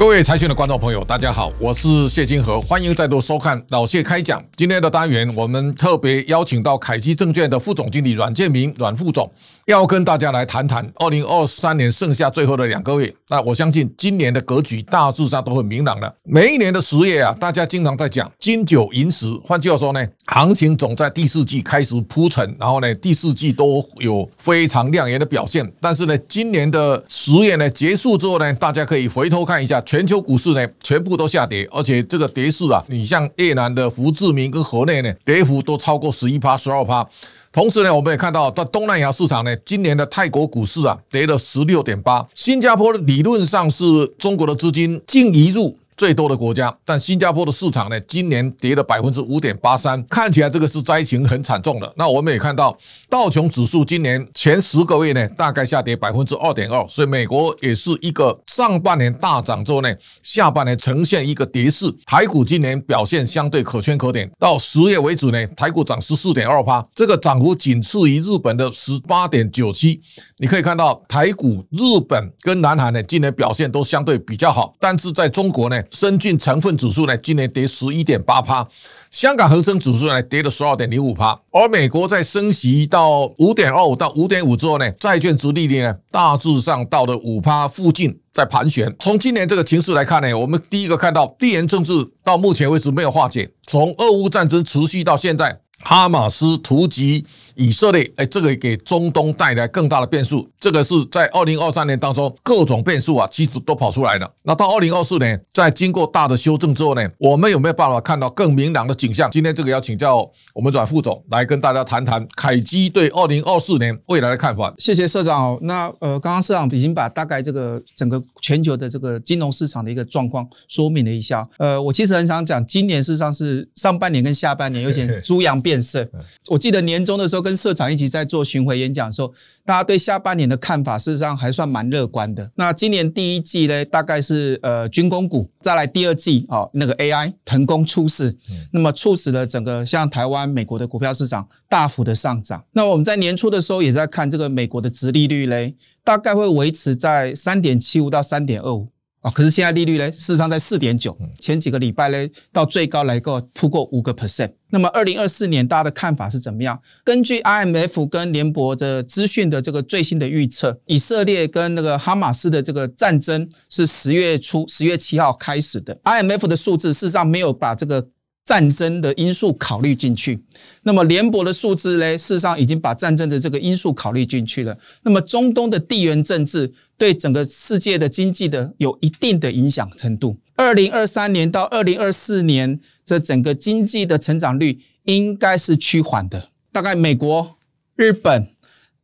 各位财讯的观众朋友，大家好，我是谢金河，欢迎再度收看老谢开讲。今天的单元，我们特别邀请到凯基证券的副总经理阮建明阮副总，要跟大家来谈谈二零二三年剩下最后的两个月。那我相信今年的格局大致上都很明朗了。每一年的十月啊，大家经常在讲金九银十，换句话说呢，行情总在第四季开始铺陈，然后呢，第四季都有非常亮眼的表现。但是呢，今年的十月呢结束之后呢，大家可以回头看一下。全球股市呢，全部都下跌，而且这个跌势啊，你像越南的胡志明跟河内呢，跌幅都超过十一趴、十二趴。同时呢，我们也看到在东南亚市场呢，今年的泰国股市啊，跌了十六点八。新加坡理论上是中国的资金净移入最多的国家，但新加坡的市场呢，今年跌了百分之五点八三，看起来这个是灾情很惨重的。那我们也看到道琼指数今年前十个月呢，大概下跌百分之二点二，所以美国也是一个上半年大涨之后呢，下半年呈现一个跌势。台股今年表现相对可圈可点，到十月为止呢，台股涨十四点二八，这个涨幅仅次于日本的十八点九七。你可以看到台股、日本跟南韩呢，今年表现都相对比较好，但是在中国呢。深圳成分指数呢，今年跌十一点八趴，香港恒生指数呢跌了十二点零五趴，而美国在升息到五点二五到五点五之后呢，债券殖利率呢大致上到了五趴附近，在盘旋。从今年这个情势来看呢，我们第一个看到地缘政治到目前为止没有化解，从俄乌战争持续到现在。哈马斯突击以色列，哎，这个给中东带来更大的变数。这个是在二零二三年当中各种变数啊，其实都跑出来了。那到二零二四年，在经过大的修正之后呢，我们有没有办法看到更明朗的景象？今天这个要请教我们阮副总来跟大家谈谈凯基对二零二四年未来的看法。谢谢社长。那呃，刚刚社长已经把大概这个整个全球的这个金融市场的一个状况说明了一下。呃，我其实很想讲，今年事实上是上半年跟下半年有点 猪羊变色。我记得年终的时候跟社长一起在做巡回演讲的时候，大家对下半年的看法事实上还算蛮乐观的。那今年第一季呢，大概是呃军工股，再来第二季哦那个 AI 腾空出世，那么促使了整个像台湾、美国的股票市场大幅的上涨。那我们在年初的时候也在看这个美国的殖利率嘞，大概会维持在三点七五到三点二五。啊，可是现在利率呢，事实上在四点九，前几个礼拜呢，到最高来过突破五个 percent。那么二零二四年大家的看法是怎么样？根据 IMF 跟联博的资讯的这个最新的预测，以色列跟那个哈马斯的这个战争是十月初十月七号开始的。IMF 的数字事实上没有把这个。战争的因素考虑进去，那么联博的数字呢，事实上已经把战争的这个因素考虑进去了。那么中东的地缘政治对整个世界的经济的有一定的影响程度。二零二三年到二零二四年，这整个经济的成长率应该是趋缓的，大概美国、日本、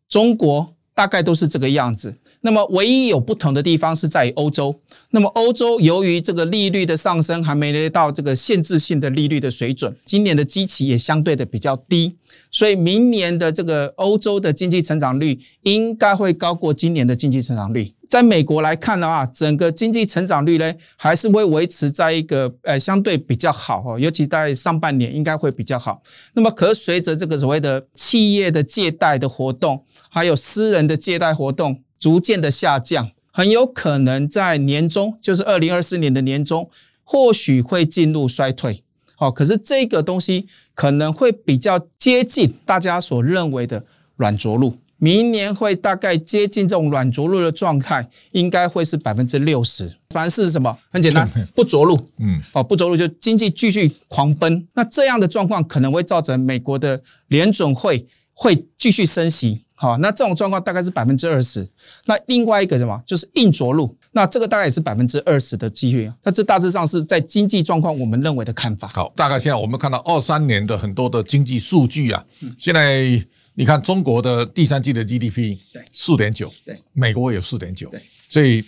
中国大概都是这个样子。那么唯一有不同的地方是在于欧洲。那么欧洲由于这个利率的上升还没到这个限制性的利率的水准，今年的基期也相对的比较低，所以明年的这个欧洲的经济成长率应该会高过今年的经济成长率。在美国来看的话，整个经济成长率呢还是会维持在一个呃相对比较好哦，尤其在上半年应该会比较好。那么可随着这个所谓的企业的借贷的活动，还有私人的借贷活动。逐渐的下降，很有可能在年中，就是二零二四年的年中，或许会进入衰退。好，可是这个东西可能会比较接近大家所认为的软着陆，明年会大概接近这种软着陆的状态，应该会是百分之六十。凡是什么？很简单，不着陆。嗯，哦，不着陆就经济继续狂奔。那这样的状况可能会造成美国的联准会会继续升息。好，那这种状况大概是百分之二十。那另外一个什么，就是硬着陆，那这个大概也是百分之二十的机率。那这大致上是在经济状况我们认为的看法。好，大概现在我们看到二三年的很多的经济数据啊，现在你看中国的第三季的 GDP 对四点九，对，美国也有四点九，对，所以。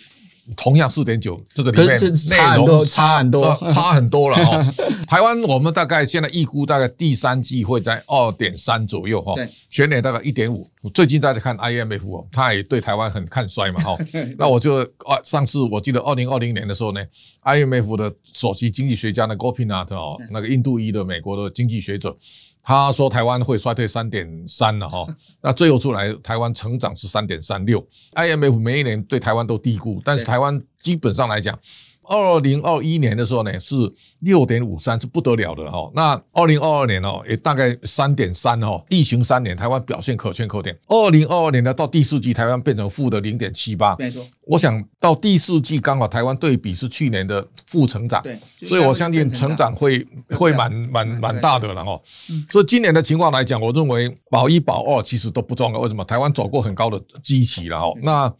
同样四点九，这个里面内容差很多，差很多了哈。台湾我们大概现在预估大概第三季会在二点三左右哈，全年大概一点五。最近大家看 IMF 哦，他也对台湾很看衰嘛哈。那我就啊，上次我记得二零二零年的时候呢，IMF 的首席经济学家呢 Gopinath 哦，那个印度裔的美国的经济学者。他说台湾会衰退三点三了哈，那最后出来台湾成长是三点三六。IMF 每一年对台湾都低估，但是台湾基本上来讲，二零二一年的时候呢是六点五三，是不得了的哈。那二零二二年哦，也大概三点三哦。疫情三年，台湾表现可圈可点。二零二二年呢，到第四季，台湾变成负的零点七八。没错。我想到第四季刚好台湾对比是去年的负成长，对，所以我相信成长会会蛮蛮蛮大的了哈。所以今年的情况来讲，我认为保一保二其实都不重要。为什么？台湾走过很高的基期了哈。那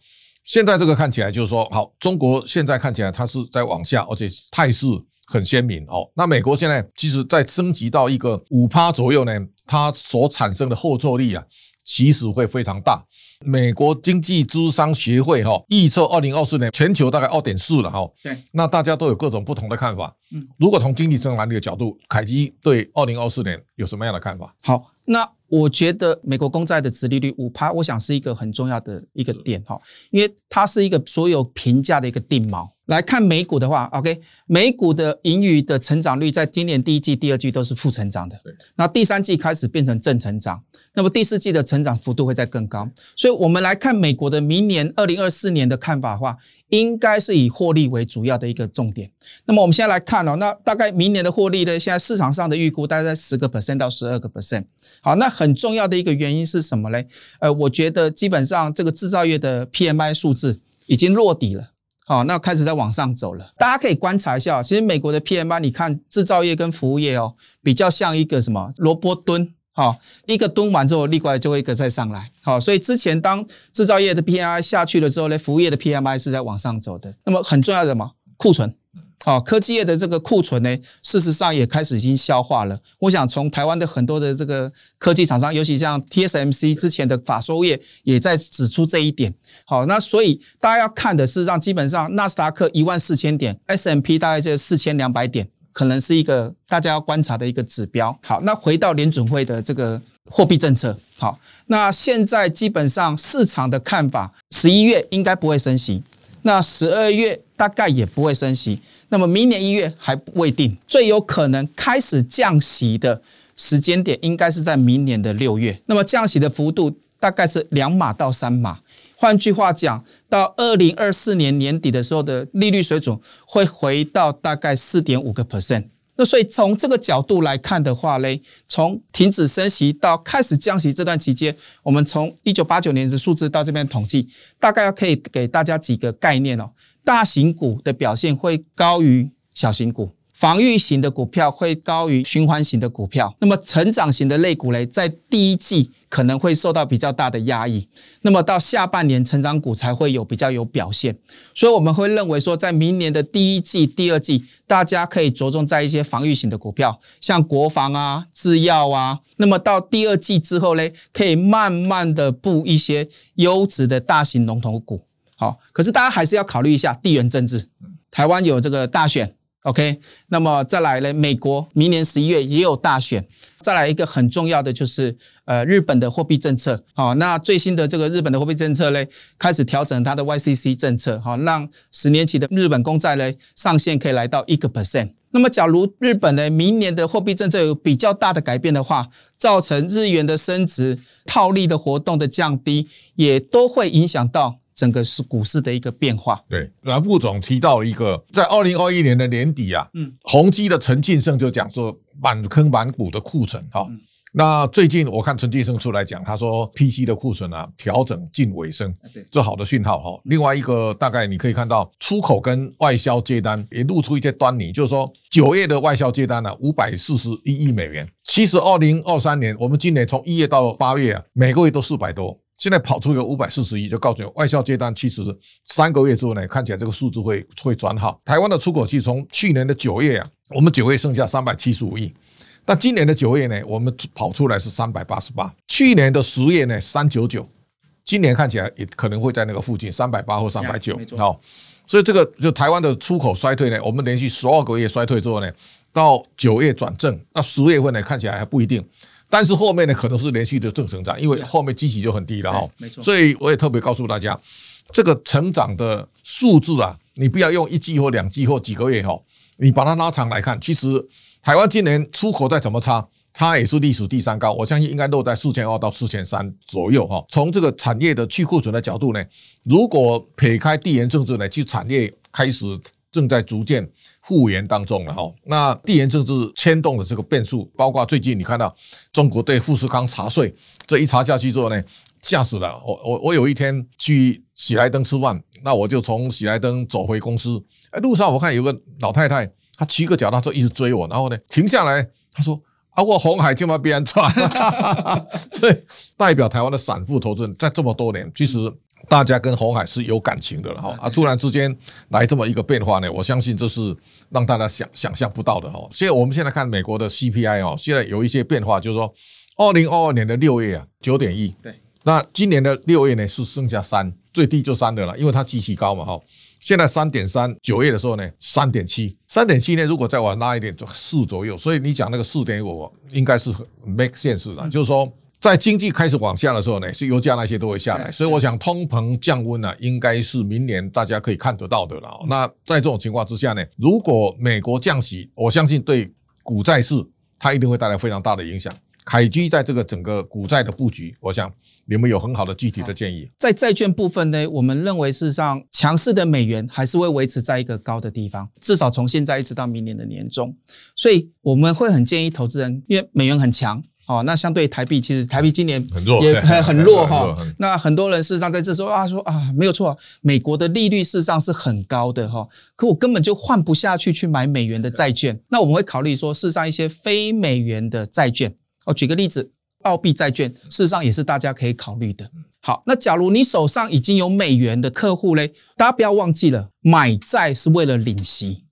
现在这个看起来就是说，好，中国现在看起来它是在往下，而且态势很鲜明哦。那美国现在其实在升级到一个五趴左右呢，它所产生的后坐力啊，其实会非常大。美国经济咨商协会哈预测二零二四年全球大概二点四了哈。对，那大家都有各种不同的看法。嗯，如果从经济增长率的角度，凯基对二零二四年有什么样的看法？好，那我觉得美国公债的殖利率五趴，我想是一个很重要的一个点哈，因为它是一个所有评价的一个定锚。来看美股的话，OK，美股的盈余的成长率在今年第一季、第二季都是负成长的，对，那第三季开始变成正成长，那么第四季的成长幅度会再更高，所以我们来看美国的明年二零二四年的看法的话，应该是以获利为主要的一个重点。那么我们现在来看哦，那大概明年的获利呢，现在市场上的预估大概在十个 percent 到十二个 percent。好，那很重要的一个原因是什么嘞？呃，我觉得基本上这个制造业的 PMI 数字已经落底了。好，那开始在往上走了。大家可以观察一下，其实美国的 PMI，你看制造业跟服务业哦，比较像一个什么萝卜蹲，好，一个蹲完之后，立过来就会一个再上来。好，所以之前当制造业的 PMI 下去了之后呢，服务业的 PMI 是在往上走的。那么很重要的什么？库存。好，科技业的这个库存呢，事实上也开始已经消化了。我想从台湾的很多的这个科技厂商，尤其像 TSMC 之前的法说业也在指出这一点。好，那所以大家要看的是，让基本上纳斯达克一万四千点，S M P 大概在四千两百点，可能是一个大家要观察的一个指标。好，那回到联准会的这个货币政策，好，那现在基本上市场的看法，十一月应该不会升息，那十二月大概也不会升息。那么明年一月还未定，最有可能开始降息的时间点应该是在明年的六月。那么降息的幅度大概是两码到三码。换句话讲，到二零二四年年底的时候的利率水准会回到大概四点五个 percent。那所以从这个角度来看的话嘞，从停止升息到开始降息这段期间，我们从一九八九年的数字到这边统计，大概可以给大家几个概念哦。大型股的表现会高于小型股，防御型的股票会高于循环型的股票。那么成长型的类股呢，在第一季可能会受到比较大的压抑，那么到下半年成长股才会有比较有表现。所以我们会认为说，在明年的第一季、第二季，大家可以着重在一些防御型的股票，像国防啊、制药啊。那么到第二季之后呢，可以慢慢的布一些优质的大型龙头股。好，可是大家还是要考虑一下地缘政治。台湾有这个大选，OK，那么再来呢，美国明年十一月也有大选。再来一个很重要的就是，呃，日本的货币政策。好，那最新的这个日本的货币政策呢，开始调整它的 YCC 政策，好，让十年期的日本公债呢上限可以来到一个 percent。那么假如日本呢明年的货币政策有比较大的改变的话，造成日元的升值、套利的活动的降低，也都会影响到。整个是股市的一个变化。对，阮副总提到一个，在二零二一年的年底啊，嗯，宏基的陈晋盛就讲说满坑满谷的库存哈。那最近我看陈晋盛出来讲，他说 PC 的库存啊调整近尾声，对，这好的讯号哈。另外一个大概你可以看到出口跟外销接单也露出一些端倪，就是说九月的外销接单呢五百四十一亿美元，其实二零二三年我们今年从一月到八月啊，每个月都四百多。现在跑出一个五百四十亿，就告诉你外销接单，其实三个月之后呢，看起来这个数字会会转好。台湾的出口其实从去年的九月啊，我们九月剩下三百七十五亿，但今年的九月呢，我们跑出来是三百八十八。去年的十月呢，三九九，今年看起来也可能会在那个附近，三百八或三百九。好，所以这个就台湾的出口衰退呢，我们连续十二个月衰退之后呢，到九月转正，那十月份呢，看起来还不一定。但是后面呢，可能是连续的正成长，因为后面基期就很低了哈。没错，所以我也特别告诉大家，这个成长的数字啊，你不要用一季或两季或几个月哈，你把它拉长来看，其实台湾今年出口再怎么差，它也是历史第三高，我相信应该落在四千二到四千三左右哈。从这个产业的去库存的角度呢，如果撇开地缘政治呢，去产业开始正在逐渐复原当中了哈。那地缘政治牵动的这个变数，包括最近你看到中国对富士康查税，这一查下去之后呢，吓死了。我我我有一天去喜来登吃饭，那我就从喜来登走回公司，哎，路上我看有个老太太，她骑个脚踏车一直追我，然后呢停下来，她说。啊，我红海就嘛别人赚，所以代表台湾的散户投资人，在这么多年，其实大家跟红海是有感情的了哈。啊，突然之间来这么一个变化呢，我相信这是让大家想想象不到的哈。所以我们现在看美国的 CPI 哦，现在有一些变化，就是说，二零二二年的六月啊，九点一，对，那今年的六月呢是剩下三，最低就三的了，因为它基期高嘛哈。现在三点三，九月的时候呢，三点七，三点七呢，如果再往拉一点，就四左右。所以你讲那个四点五，应该是 make sense 的，就是说，在经济开始往下的时候呢，是油价那些都会下来。所以我想，通膨降温呢，应该是明年大家可以看得到的了。那在这种情况之下呢，如果美国降息，我相信对股债市它一定会带来非常大的影响。海基在这个整个股债的布局，我想。你们有很好的具体的建议？在债券部分呢，我们认为事实上强势的美元还是会维持在一个高的地方，至少从现在一直到明年的年中。所以我们会很建议投资人，因为美元很强哦，那相对台币，其实台币今年很弱，也 很很弱哈。那很多人事实上在这时候啊说啊，没有错，美国的利率事实上是很高的哈，可我根本就换不下去去买美元的债券。那我们会考虑说，事实上一些非美元的债券，我举个例子。澳币债券事实上也是大家可以考虑的。好，那假如你手上已经有美元的客户嘞，大家不要忘记了，买债是为了领息，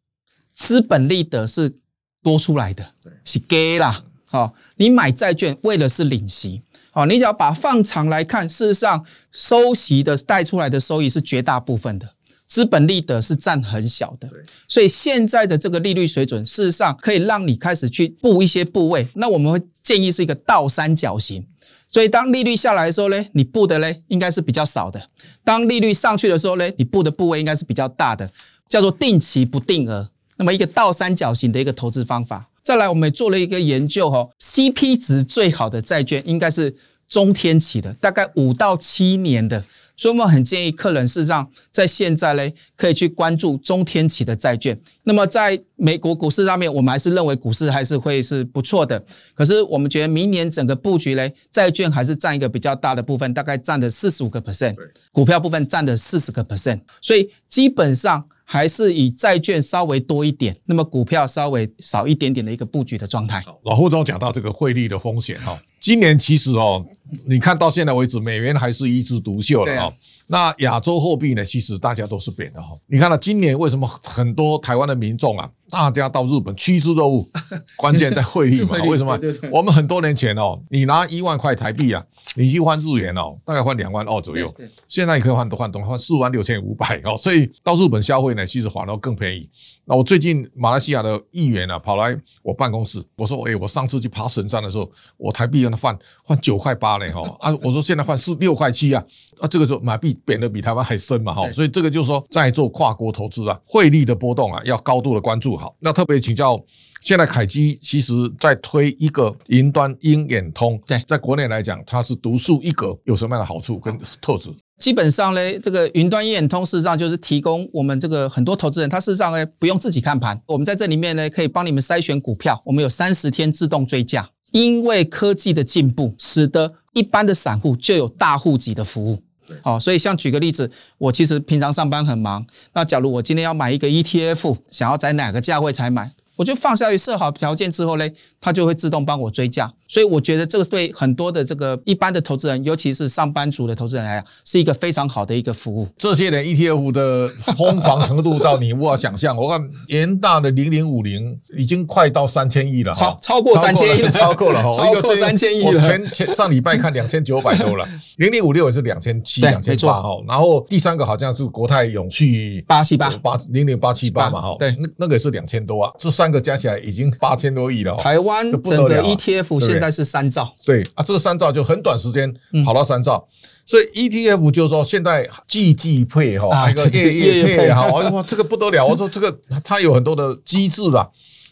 资本利得是多出来的，是给啦。好，你买债券为的是领息。好，你只要把放长来看，事实上收息的带出来的收益是绝大部分的。资本利得是占很小的，所以现在的这个利率水准，事实上可以让你开始去布一些部位。那我们会建议是一个倒三角形，所以当利率下来的时候呢，你布的呢应该是比较少的；当利率上去的时候呢，你布的部位应该是比较大的，叫做定期不定额。那么一个倒三角形的一个投资方法。再来，我们也做了一个研究哈，CP 值最好的债券应该是中天期的，大概五到七年的。所以我们很建议客人，事实上在现在呢，可以去关注中天期的债券。那么在美国股市上面，我们还是认为股市还是会是不错的。可是我们觉得明年整个布局呢，债券还是占一个比较大的部分，大概占了四十五个 percent，股票部分占了四十个 percent。所以基本上还是以债券稍微多一点，那么股票稍微少一点点的一个布局的状态。老胡总讲到这个汇率的风险哈。今年其实哦，你看到现在为止，美元还是一枝独秀了啊。那亚洲货币呢，其实大家都是贬的哈。你看到今年为什么很多台湾的民众啊，大家到日本趋之若鹜，关键在汇率嘛？为什么？我们很多年前哦，你拿一万块台币啊，你去换日元哦，大概换两万二左右。现在你可以换多换多换四万六千五百哦。所以到日本消费呢，其实反而更便宜。那我最近马来西亚的议员啊，跑来我办公室，我说：“哎，我上次去爬神山的时候，我台币。”换换九块八嘞哈 啊！我说现在换是六块七啊啊！这个时候马币贬得比台湾还深嘛哈，所以这个就是说在做跨国投资啊，汇率的波动啊，要高度的关注好。那特别请教，现在凯基其实在推一个云端鹰眼通，在在国内来讲，它是独树一格，有什么样的好处跟特质？基本上呢，这个云端鹰眼通事实上就是提供我们这个很多投资人，他事实上呢不用自己看盘，我们在这里面呢可以帮你们筛选股票，我们有三十天自动追价。因为科技的进步，使得一般的散户就有大户级的服务。好，所以像举个例子，我其实平常上班很忙，那假如我今天要买一个 ETF，想要在哪个价位才买？我就放下去设好条件之后呢，它就会自动帮我追价。所以我觉得这个对很多的这个一般的投资人，尤其是上班族的投资人来讲，是一个非常好的一个服务。这些年 ETF 的疯狂程度到你无法想象。我看元大的零零五零已经快到三千亿了，超超过三千亿，超过了哈，超过三千亿了。我前前上礼拜看两千九百多了，零零五六也是两千七、两千八哈。然后第三个好像是国泰永续八七八八零零八七八嘛哈，对，那那个也是两千多啊。这三个加起来已经八千多亿了。台湾整个 ETF 现现在是三兆，对啊，这个三兆就很短时间跑到三兆，嗯、所以 ETF 就是说现在季季配哈，还有个月月配哈，哇，这个不得了！我说这个它有很多的机制啊，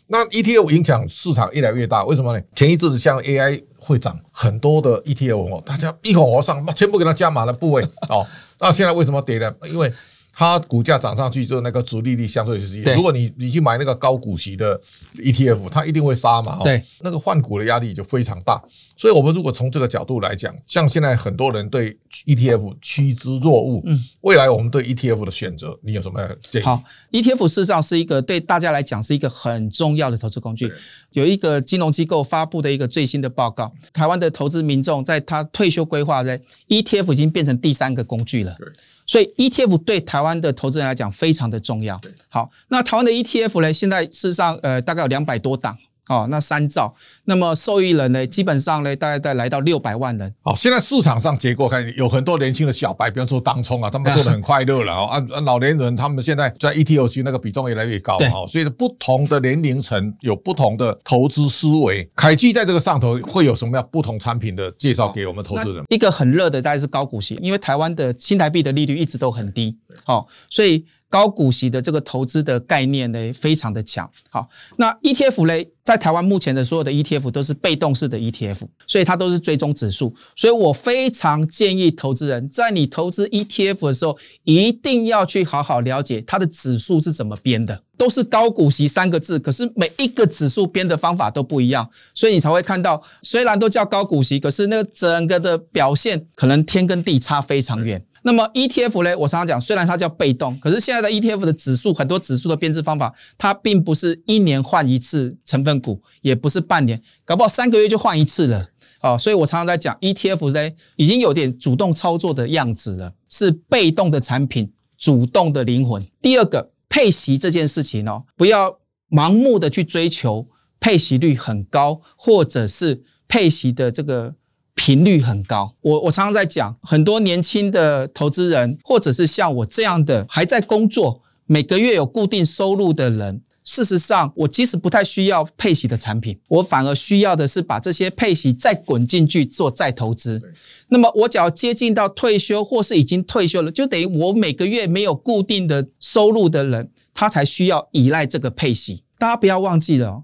那 ETF 影响市场越来越大，为什么呢？前一阵子像 AI 会涨很多的 ETF 哦，大家一哄而上，全部给它加码了部位哦。那现在为什么跌呢？因为它股价涨上去之后，那个殖利率相对就是对，如果你你去买那个高股息的 ETF，它一定会杀嘛，对，那个换股的压力就非常大。所以，我们如果从这个角度来讲，像现在很多人对 ETF 趋之若鹜，嗯，未来我们对 ETF 的选择，你有什么建议？好，ETF 事实上是一个对大家来讲是一个很重要的投资工具。有一个金融机构发布的一个最新的报告，台湾的投资民众在他退休规划在 ETF 已经变成第三个工具了。对。所以 ETF 对台湾的投资人来讲非常的重要。好，那台湾的 ETF 呢，现在事实上呃大概有两百多档。哦，那三兆，那么受益人呢，基本上呢，大概在来到六百万人。哦，现在市场上结构看有很多年轻的小白，比方说当冲啊，他们做的很快乐了啊。啊，老年人他们现在在 ETF 区那个比重越来越高啊。所以不同的年龄层有不同的投资思维。凯基在这个上头会有什么样不同产品的介绍给我们投资人？一个很热的大概是高股息，因为台湾的新台币的利率一直都很低。好，所以。高股息的这个投资的概念呢，非常的强。好，那 ETF 呢，在台湾目前的所有的 ETF 都是被动式的 ETF，所以它都是追踪指数。所以我非常建议投资人在你投资 ETF 的时候，一定要去好好了解它的指数是怎么编的。都是高股息三个字，可是每一个指数编的方法都不一样，所以你才会看到，虽然都叫高股息，可是那个整个的表现可能天跟地差非常远。那么 ETF 呢？我常常讲，虽然它叫被动，可是现在的 ETF 的指数，很多指数的编制方法，它并不是一年换一次成分股，也不是半年，搞不好三个月就换一次了。哦，所以我常常在讲 ETF 呢，已经有点主动操作的样子了，是被动的产品，主动的灵魂。第二个，配息这件事情哦，不要盲目的去追求配息率很高，或者是配息的这个。频率很高，我我常常在讲，很多年轻的投资人，或者是像我这样的还在工作，每个月有固定收入的人，事实上，我其实不太需要配息的产品，我反而需要的是把这些配息再滚进去做再投资。那么，我只要接近到退休或是已经退休了，就等于我每个月没有固定的收入的人，他才需要依赖这个配息。大家不要忘记了哦。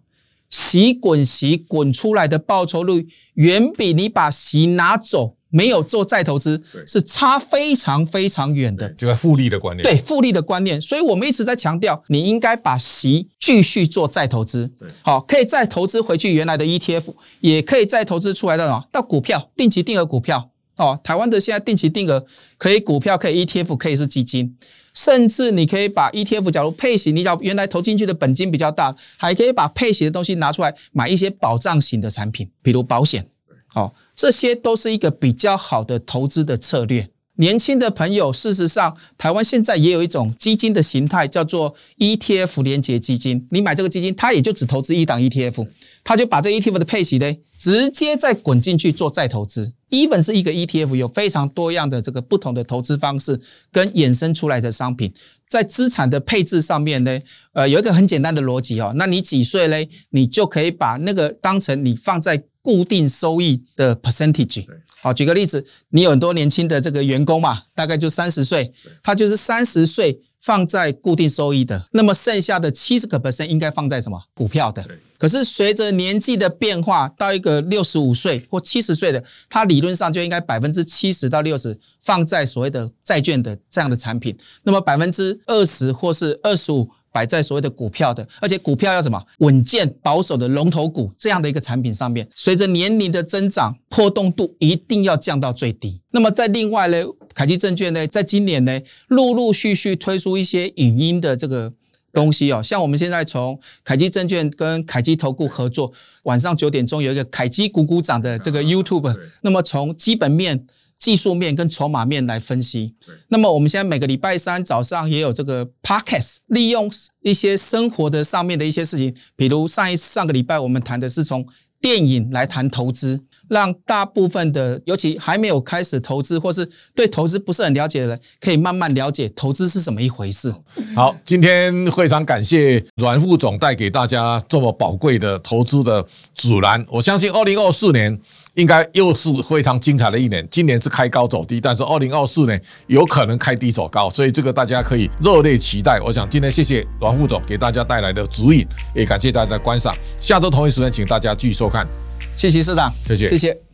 息滚息滚出来的报酬率，远比你把息拿走没有做再投资是差非常非常远的。这个复利的观念，对复利的观念，所以我们一直在强调，你应该把息继续做再投资。好，可以再投资回去原来的 ETF，也可以再投资出来的什么到股票、定期定额股票。哦，台湾的现在定期定额可以股票，可以 ETF，可以是基金。甚至你可以把 ETF，假如配型，你只要原来投进去的本金比较大，还可以把配型的东西拿出来买一些保障型的产品，比如保险。哦，这些都是一个比较好的投资的策略。年轻的朋友，事实上，台湾现在也有一种基金的形态，叫做 ETF 连结基金。你买这个基金，它也就只投资一档 ETF，它就把这 ETF 的配息呢，直接再滚进去做再投资。even 是一个 ETF，有非常多样的这个不同的投资方式跟衍生出来的商品，在资产的配置上面呢，呃，有一个很简单的逻辑哦。那你几岁嘞？你就可以把那个当成你放在固定收益的 percentage。好，举个例子，你有很多年轻的这个员工嘛，大概就三十岁，他就是三十岁放在固定收益的，那么剩下的七十个 percent 应该放在什么？股票的。可是随着年纪的变化，到一个六十五岁或七十岁的，他理论上就应该百分之七十到六十放在所谓的债券的这样的产品，那么百分之二十或是二十五摆在所谓的股票的，而且股票要什么稳健保守的龙头股这样的一个产品上面，随着年龄的增长，波动度一定要降到最低。那么在另外呢，凯基证券呢，在今年呢，陆陆续续推出一些影音的这个。东西哦，像我们现在从凯基证券跟凯基投顾合作，晚上九点钟有一个凯基股股长的这个 YouTube，那么从基本面、技术面跟筹码面来分析。那么我们现在每个礼拜三早上也有这个 Podcast，利用一些生活的上面的一些事情，比如上一上个礼拜我们谈的是从电影来谈投资。让大部分的，尤其还没有开始投资或是对投资不是很了解的人，可以慢慢了解投资是怎么一回事。好，今天非常感谢阮副总带给大家这么宝贵的投资的指南。我相信二零二四年应该又是非常精彩的一年。今年是开高走低，但是二零二四呢有可能开低走高，所以这个大家可以热烈期待。我想今天谢谢阮副总给大家带来的指引，也感谢大家的观赏。下周同一时间，请大家继续收看。谢谢市长，谢谢，谢谢。